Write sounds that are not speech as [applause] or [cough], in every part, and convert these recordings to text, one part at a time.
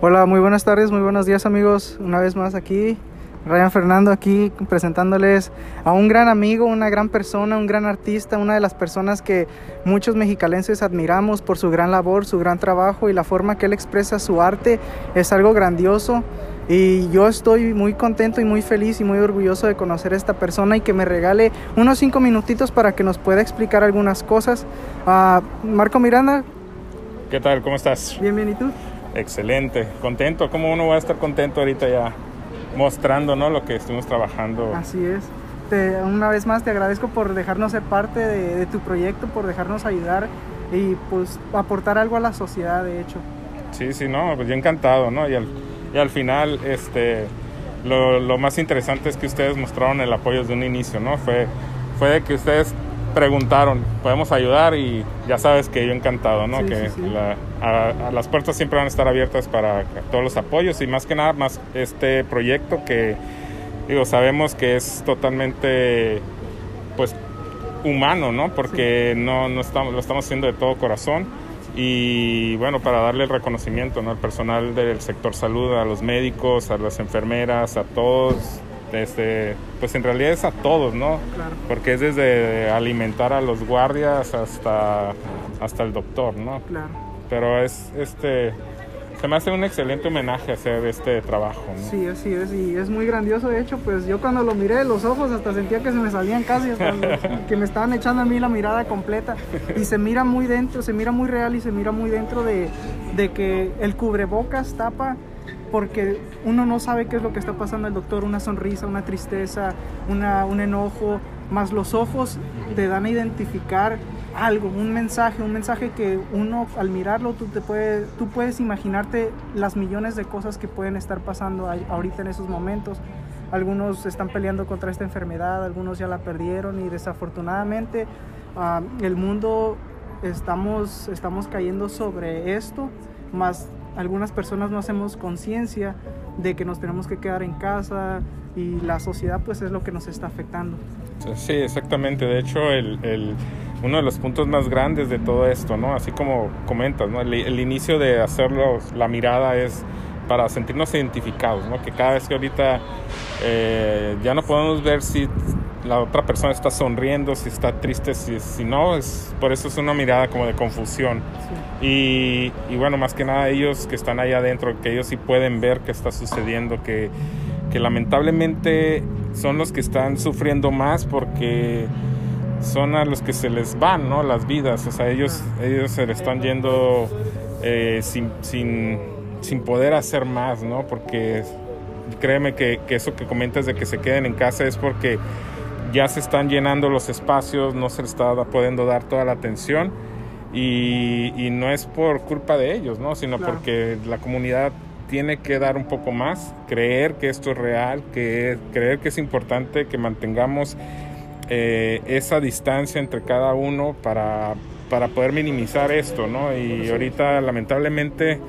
Hola, muy buenas tardes, muy buenos días amigos. Una vez más aquí, Ryan Fernando aquí presentándoles a un gran amigo, una gran persona, un gran artista, una de las personas que muchos mexicalenses admiramos por su gran labor, su gran trabajo y la forma que él expresa su arte es algo grandioso. Y yo estoy muy contento y muy feliz y muy orgulloso de conocer a esta persona y que me regale unos cinco minutitos para que nos pueda explicar algunas cosas. Ah, Marco Miranda. ¿Qué tal? ¿Cómo estás? Bien, bien, ¿y tú? Excelente, contento. ¿Cómo uno va a estar contento ahorita ya mostrando ¿no? lo que estuvimos trabajando? Así es. Te, una vez más te agradezco por dejarnos ser parte de, de tu proyecto, por dejarnos ayudar y pues aportar algo a la sociedad, de hecho. Sí, sí, no, pues yo encantado, ¿no? Y al, y al final, este, lo, lo, más interesante es que ustedes mostraron el apoyo desde un inicio, ¿no? Fue, fue de que ustedes preguntaron, podemos ayudar y ya sabes que yo encantado, ¿no? Sí, que sí, sí. La, a, a las puertas siempre van a estar abiertas para todos los apoyos y más que nada, más este proyecto que, digo, sabemos que es totalmente, pues, humano, ¿no? Porque no, no estamos, lo estamos haciendo de todo corazón y bueno, para darle el reconocimiento ¿no? al personal del sector salud, a los médicos, a las enfermeras, a todos, desde, pues en realidad es a todos, ¿no? Claro. Porque es desde alimentar a los guardias hasta, hasta el doctor, ¿no? Claro. Pero es, este, se me hace un excelente homenaje hacer este trabajo, ¿no? Sí, así es, y es muy grandioso. De hecho, pues yo cuando lo miré, los ojos hasta sentía que se me salían casi, hasta [laughs] que me estaban echando a mí la mirada completa. Y se mira muy dentro, se mira muy real y se mira muy dentro de, de que el cubrebocas tapa porque uno no sabe qué es lo que está pasando el doctor, una sonrisa, una tristeza, una, un enojo, más los ojos te dan a identificar algo, un mensaje, un mensaje que uno al mirarlo tú, te puede, tú puedes imaginarte las millones de cosas que pueden estar pasando ahorita en esos momentos. Algunos están peleando contra esta enfermedad, algunos ya la perdieron y desafortunadamente ah, el mundo estamos, estamos cayendo sobre esto, más algunas personas no hacemos conciencia de que nos tenemos que quedar en casa y la sociedad pues es lo que nos está afectando. Sí, exactamente. De hecho, el, el- uno de los puntos más grandes de todo esto, ¿no? Así como comentas, ¿no? El, el inicio de hacerlo, la mirada es para sentirnos identificados, ¿no? Que cada vez que ahorita eh, ya no podemos ver si la otra persona está sonriendo, si está triste, si, si no, es, por eso es una mirada como de confusión. Sí. Y, y bueno, más que nada ellos que están ahí adentro, que ellos sí pueden ver qué está sucediendo, que, que lamentablemente son los que están sufriendo más porque son a los que se les van, ¿no? Las vidas, o sea, ellos, ellos se les están yendo eh, sin, sin, sin poder hacer más, ¿no? Porque créeme que, que eso que comentas de que se queden en casa es porque ya se están llenando los espacios, no se les está pudiendo dar toda la atención y, y no es por culpa de ellos, ¿no? Sino Claro. porque la comunidad tiene que dar un poco más, creer que esto es real, que creer que es importante que mantengamos eh, esa distancia entre cada uno para, para poder minimizar esto, ¿no? Y ahorita lamentablemente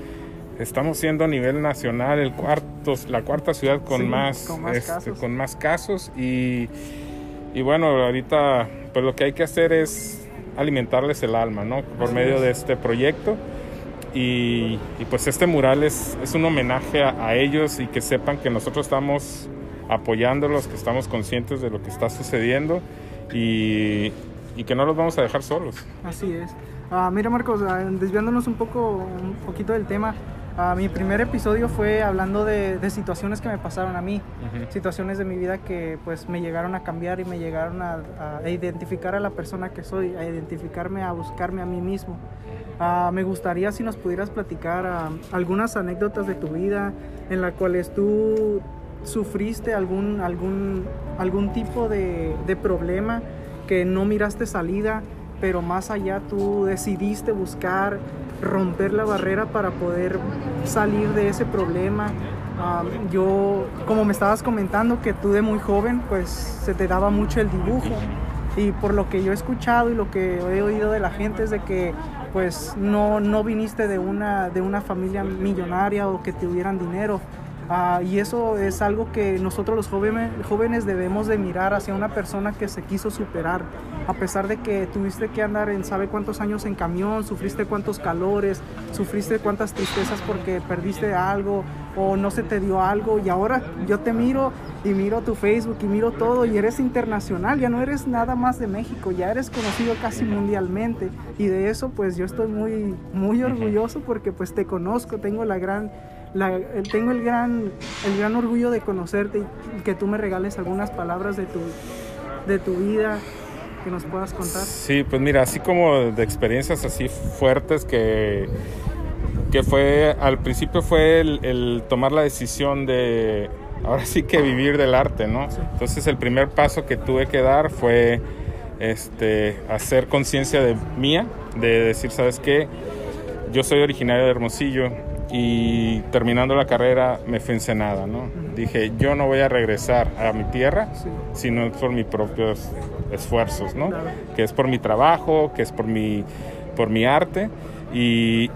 estamos siendo a nivel nacional el cuarto, la cuarta ciudad con Sí, más, con más este, casos. con más casos y, y bueno, ahorita pues lo que hay que hacer es alimentarles el alma, ¿no? Por Así medio es. de este proyecto. Y, y, pues este mural es, es un homenaje a, a ellos y que sepan que nosotros estamos apoyándolos, que estamos conscientes de lo que está sucediendo y, y que no los vamos a dejar solos. Así es. Ah, mira Marcos, ah, desviándonos un poco, un poquito del tema, ah, mi primer episodio fue hablando de, de situaciones que me pasaron a mí, Ujú. situaciones de mi vida que pues me llegaron a cambiar y me llegaron a, a identificar a la persona que soy, a identificarme, a buscarme a mí mismo. Ah, me gustaría si nos pudieras platicar ah, algunas anécdotas de tu vida en las cuales tú sufriste algún, algún, algún tipo de, de problema que no miraste salida, pero más allá tú decidiste buscar romper la barrera para poder salir de ese problema. Ah, yo, como me estabas comentando, que tú de muy joven, pues se te daba mucho el dibujo. Y por lo que yo he escuchado y lo que he oído de la gente es de que pues no, no viniste de una, de una familia millonaria o que tuvieran dinero. Ah, y eso es algo que nosotros los jóvenes, jóvenes debemos de mirar hacia una persona que se quiso superar. A pesar de que tuviste que andar en sabe cuántos años en camión, sufriste cuántos calores, sufriste cuántas tristezas porque perdiste algo o no se te dio algo. Y ahora yo te miro y miro tu Facebook y miro todo y eres internacional, ya no eres nada más de México, ya eres conocido casi mundialmente. Y de eso pues yo estoy muy, muy orgulloso porque pues te conozco, tengo la gran tengo el gran, el gran orgullo de conocerte y que tú me regales algunas palabras de tu, de tu vida que nos puedas contar. Sí, pues mira, así como de experiencias así fuertes que, que fue, al principio fue el, tomar la decisión de, ahora sí que vivir del arte, ¿no? Entonces el primer paso que tuve que dar fue este, hacer conciencia de mía, de decir, ¿sabes qué? Yo soy originario de Hermosillo, y terminando la carrera me fui en ¿no? Dije, yo no voy a regresar a mi tierra, sino por mis propios esfuerzos, ¿no? Que es por mi trabajo, que es por mi, por mi arte y,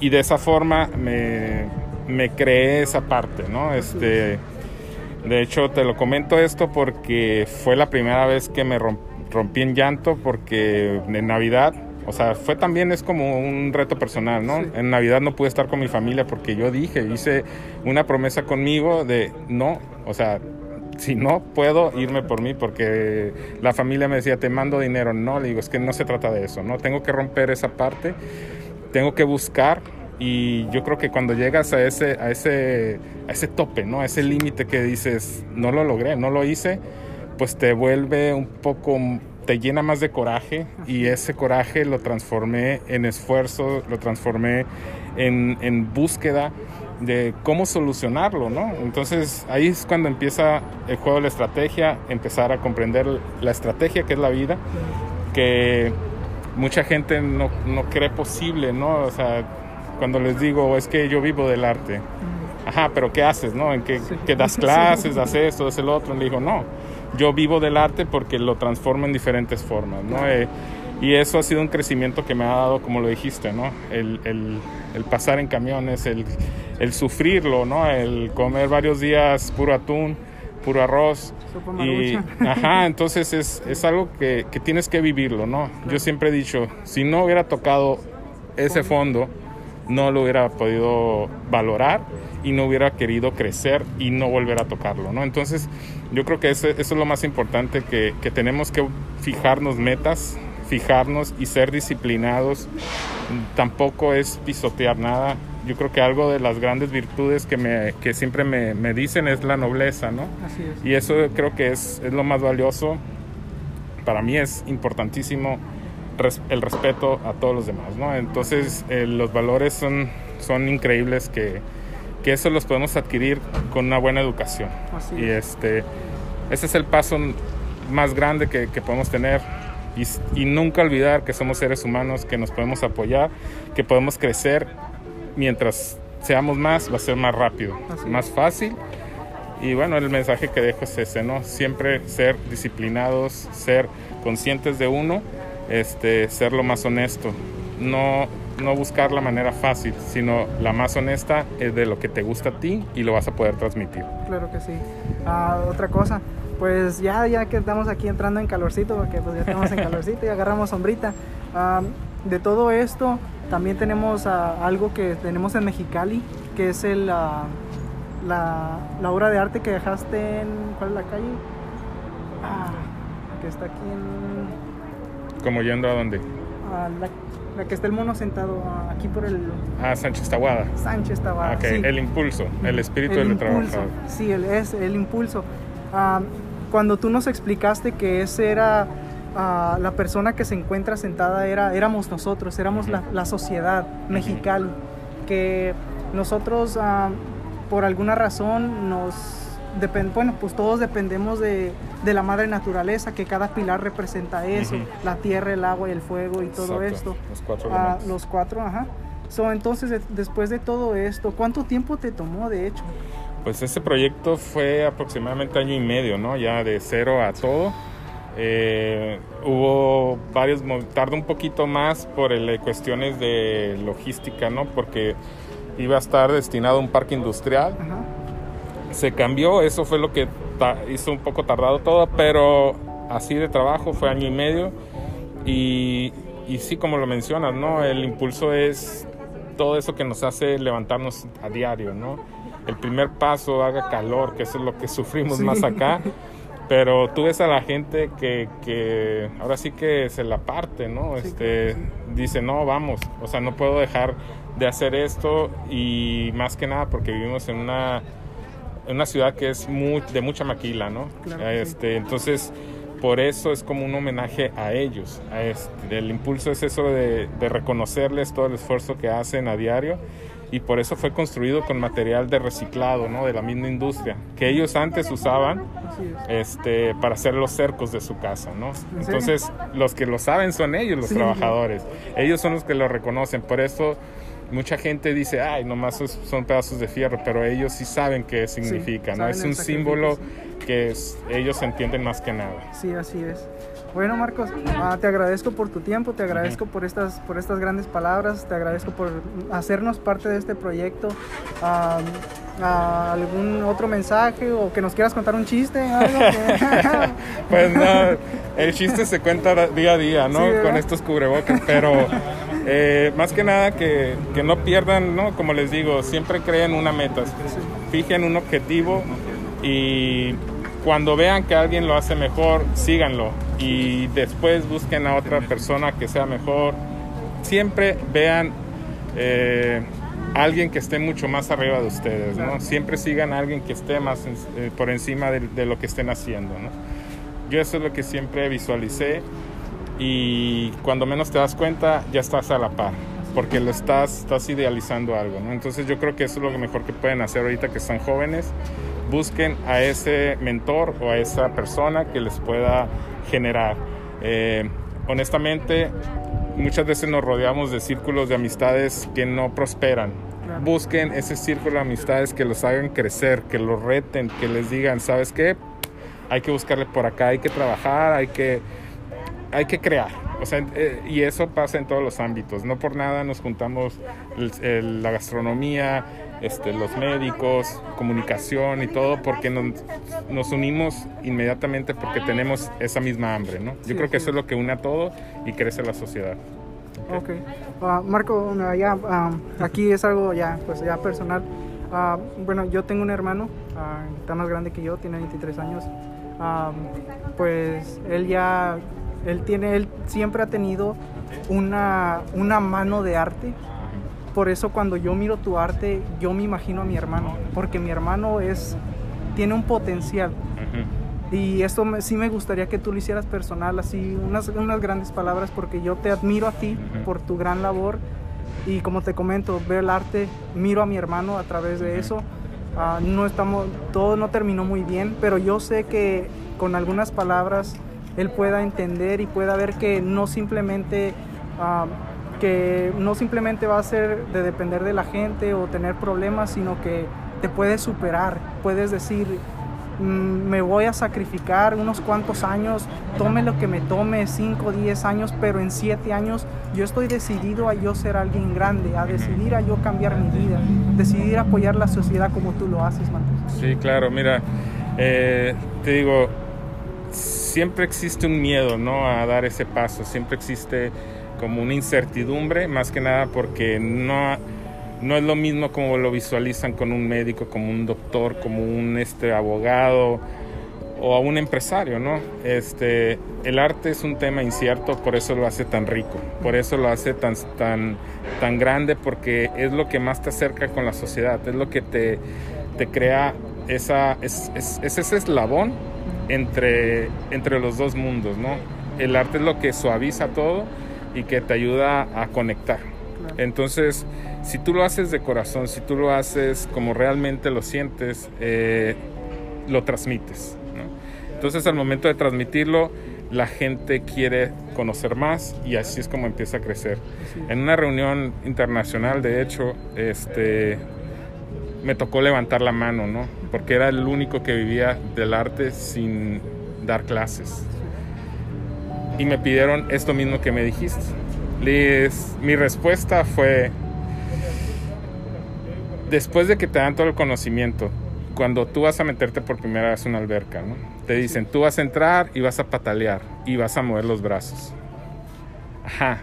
y de esa forma me, me, creé esa parte, ¿no? Este, de hecho, te lo comento esto porque fue la primera vez que me rompí en llanto porque en Navidad o sea, fue también es como un reto personal, ¿no? En Navidad no pude estar con mi familia porque yo dije, hice una promesa conmigo de no, o sea, si no puedo irme por mí porque la familia me decía, te mando dinero. No, le digo, es que no se trata de eso, ¿no? Tengo que romper esa parte, tengo que buscar y yo creo que cuando llegas a ese, a ese, a ese tope, ¿no? A ese límite que dices, no lo logré, no lo hice, pues te vuelve un poco te llena más de coraje y ese coraje lo transformé en esfuerzo, lo transformé en, en, búsqueda de cómo solucionarlo, ¿no? Entonces ahí es cuando empieza el juego de la estrategia, empezar a comprender la estrategia que es la vida, que mucha gente no, no cree posible, ¿no? O sea, cuando les digo, es que yo vivo del arte. Ajá, pero ¿qué haces, no? ¿En qué, das [laughs] clases, das esto, das el otro? Le digo, no yo vivo del arte porque lo transformo en diferentes formas, ¿no? Eh, y eso ha sido un crecimiento que me ha dado, como lo dijiste, ¿no? El, el, el pasar en camiones, el, el, sufrirlo, ¿no? El comer varios días puro atún, puro arroz. Y, [laughs] ajá, entonces es, es algo que, que, tienes que vivirlo, ¿no? Yo siempre he dicho, si no hubiera tocado ese fondo, no lo hubiera podido valorar y no hubiera querido crecer y no volver a tocarlo, ¿no? Entonces, yo creo que eso, es lo más importante, que, que, tenemos que fijarnos metas, fijarnos y ser disciplinados. Tampoco es pisotear nada. Yo creo que algo de las grandes virtudes que, me, que siempre me, me dicen es la nobleza, ¿no? Así es. Y eso creo que es, es lo más valioso. Para mí es importantísimo el respeto a todos los demás, ¿no? Entonces, eh, los valores son, son increíbles que que eso los podemos adquirir con una buena educación. y este, ese es el paso más grande que, podemos tener y, nunca olvidar que somos seres humanos, que nos podemos apoyar, que podemos crecer mientras seamos más, va a ser más rápido, más fácil. Y bueno, el mensaje que dejo es ese, ¿no? Siempre ser disciplinados, ser conscientes de uno, este, ser lo más honesto. No no buscar la manera fácil, sino la más honesta es de lo que te gusta a ti y lo vas a poder transmitir. Claro que sí. Ah, otra cosa, pues ya, ya que estamos aquí entrando en calorcito, porque pues ya estamos en calorcito y agarramos sombrita. Ah, de todo esto, también tenemos ah, algo que tenemos en Mexicali, que es el, la, obra de arte que dejaste en, ¿cuál es la calle? que está aquí en... ¿Como yendo a dónde? A la la que está el mono sentado aquí por el... Ah, Sánchez Taguada. Sánchez Taguada, sí. El impulso, el espíritu del trabajador. Sí, el, es el impulso. Ah, cuando tú nos explicaste que ese era ah, la persona que se encuentra sentada, era, éramos nosotros, éramos la, la sociedad mexicana, que nosotros ah, por alguna razón nos bueno, pues todos dependemos de, de, la madre naturaleza, que cada pilar representa eso, la tierra, el agua y el fuego y todo esto. Los cuatro. Ah, los cuatro, ajá. So, entonces, después de todo esto, ¿cuánto tiempo te tomó, de hecho? Pues ese proyecto fue aproximadamente año y medio, ¿no? Ya de cero a todo. Eh, hubo varios, tardó un poquito más por el, cuestiones de logística, ¿no? Porque iba a estar destinado a un parque industrial. Ajá se cambió, eso fue lo que hizo un poco tardado todo, pero así de trabajo fue año y medio y, y sí, como lo mencionas, ¿no? El impulso es todo eso que nos hace levantarnos a diario, ¿no? El primer paso, haga calor, que eso es lo que sufrimos más acá. [laughs] Pero tú ves a la gente que, que ahora sí que se la parte, ¿no? este, dice, no, vamos, o sea, no puedo dejar de hacer esto y más que nada porque vivimos en una, en una ciudad que es muy, de mucha maquila, ¿no? este, Entonces, por eso es como un homenaje a ellos. A este, el impulso es eso de, de reconocerles todo el esfuerzo que hacen a diario y por eso fue construido con material de reciclado, ¿no? De la misma industria, que ellos antes usaban este, para hacer los cercos de su casa, ¿no? Entonces, los que lo saben son ellos, los trabajadores. Ellos son los que lo reconocen. Por eso mucha gente dice, ay, nomás son pedazos de fierro, pero ellos sí saben qué significa, ¿no? Es un símbolo que ellos entienden más que nada. Sí, así es. Bueno, Marcos, ah, te agradezco por tu tiempo, te agradezco por estas, por estas grandes palabras, te agradezco por hacernos parte de este proyecto. ¿Algún otro mensaje o que nos quieras contar un chiste? [laughs] pues no, el chiste se cuenta día a día, ¿no? Con estos cubrebocas, pero eh, más que nada que, que, no pierdan, ¿no? Como les digo, siempre creen una meta, fijen un objetivo y cuando vean que alguien lo hace mejor, síganlo y después busquen a otra persona que sea mejor. Siempre vean eh, alguien que esté mucho más arriba de ustedes, ¿no? Siempre sigan a alguien que esté más eh, por encima de, lo que estén haciendo, ¿no? Yo eso es lo que siempre visualicé y cuando menos te das cuenta ya estás a la par porque lo estás, estás idealizando algo, ¿no? Entonces yo creo que eso es lo mejor que pueden hacer ahorita que están jóvenes busquen a ese mentor o a esa persona que les pueda generar. Eh, honestamente, muchas veces nos rodeamos de círculos de amistades que no prosperan. Busquen ese círculo de amistades que los hagan crecer, que los reten, que les digan, ¿sabes qué? Hay que buscarle por acá, hay que trabajar, hay que, hay que crear. O sea, eh, y eso pasa en todos los ámbitos. No por nada nos juntamos la gastronomía, este, los médicos, comunicación y todo, porque nos, unimos inmediatamente porque tenemos esa misma hambre, ¿no? Yo creo que eso es lo que une a todo y crece la sociedad. Ok. Ah, Marco, ya, ah, aquí es algo ya, pues ya personal. Ah, bueno, yo tengo un hermano, está más grande que yo, tiene 23 años. pues él ya, él tiene, él siempre ha tenido una, una mano de arte por eso cuando yo miro tu arte, yo me imagino a mi hermano, porque mi hermano es, tiene un potencial. Y esto sí me gustaría que tú lo hicieras personal, así, unas, unas grandes palabras, porque yo te admiro a ti por tu gran labor. Y como te comento, veo el arte, miro a mi hermano a través de eso. Ah, no estamos, todo no terminó muy bien, pero yo sé que con algunas palabras él pueda entender y pueda ver que no simplemente ah, que no simplemente va a ser de depender de la gente o tener problemas, sino que te puedes superar, puedes decir, mm, me voy a sacrificar unos cuantos años, tome lo que me tome, 5, 10 años, pero en 7 años yo estoy decidido a yo ser alguien grande, a decidir a yo cambiar mi vida, decidir apoyar la sociedad como tú lo haces. Sí, claro, mira, eh, te digo, siempre existe un miedo, ¿no? A dar ese paso, siempre existe como una incertidumbre, más que nada porque no, no es lo mismo como lo visualizan con un médico, como un doctor, como un este, abogado o a un empresario, ¿no? Este, el arte es un tema incierto, por eso lo hace tan rico, por eso lo hace tan, tan, tan grande, porque es lo que más te acerca con la sociedad, es lo que te, te crea esa, es, es, es ese eslabón entre, entre los dos mundos, ¿no? El arte es lo que suaviza todo y que te ayuda a conectar. Entonces, si tú lo haces de corazón, si tú lo haces como realmente lo sientes, eh, lo transmites. Entonces, al momento de transmitirlo, la gente quiere conocer más y así es como empieza a crecer. En una reunión internacional, de hecho, este, me tocó levantar la mano, ¿no? Porque era el único que vivía del arte sin dar clases y me pidieron esto mismo que me dijiste. mi respuesta fue, después de que te dan todo el conocimiento, cuando tú vas a meterte por primera vez en una alberca, ¿no? Te dicen, tú vas a entrar y vas a patalear y vas a mover los brazos. Ajá,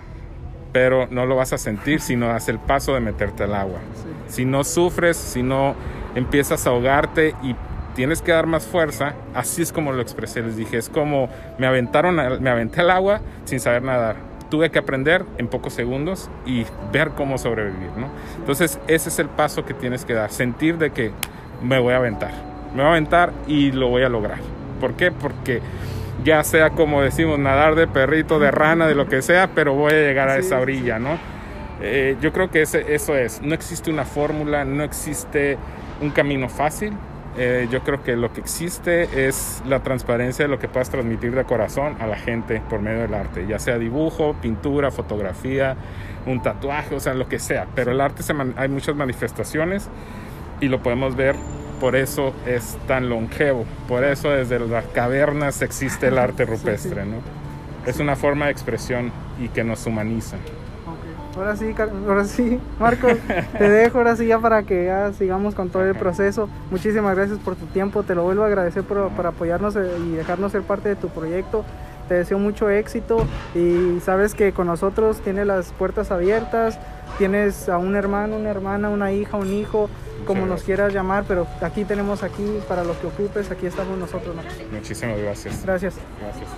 pero no lo vas a sentir si no das el paso de meterte al agua. Sí. Si no sufres, si no empiezas a ahogarte y tienes que dar más fuerza, así es como lo expresé. Les dije, es como me aventaron, me aventé al agua sin saber nadar. Tuve que aprender en pocos segundos y ver cómo sobrevivir, ¿no? Entonces, ese es el paso que tienes que dar, sentir de que me voy a aventar. Me voy a aventar y lo voy a lograr. ¿Por qué? Porque ya sea como decimos, nadar de perrito, de rana, de lo que sea, pero voy a llegar a Sí, esa orilla, ¿no? Eh, yo creo que ese- eso es. No existe una fórmula, no existe un camino fácil. Eh, yo creo que lo que existe es la transparencia de lo que puedas transmitir de corazón a la gente por medio del arte, ya sea dibujo, pintura, fotografía, un tatuaje, o sea, lo que sea. Pero el arte se man- hay muchas manifestaciones y lo podemos ver, por eso es tan longevo, por eso desde las cavernas existe el arte [laughs] Sí, sí. rupestre, ¿no? Es una forma de expresión y que nos humaniza. Ahora sí, ahora sí, Marcos, te dejo ahora sí ya para que ya sigamos con todo el proceso. Muchísimas gracias por tu tiempo, te lo vuelvo a agradecer por, por apoyarnos eh, y dejarnos ser parte de tu proyecto. Te deseo mucho éxito y sabes que con nosotros tienes las puertas abiertas, tienes a un hermano, una hermana, una hija, un hijo, como nos quieras llamar, pero aquí tenemos aquí para lo que ocupes, aquí estamos nosotros. ¿no? Muchísimas gracias. Gracias. Gracias.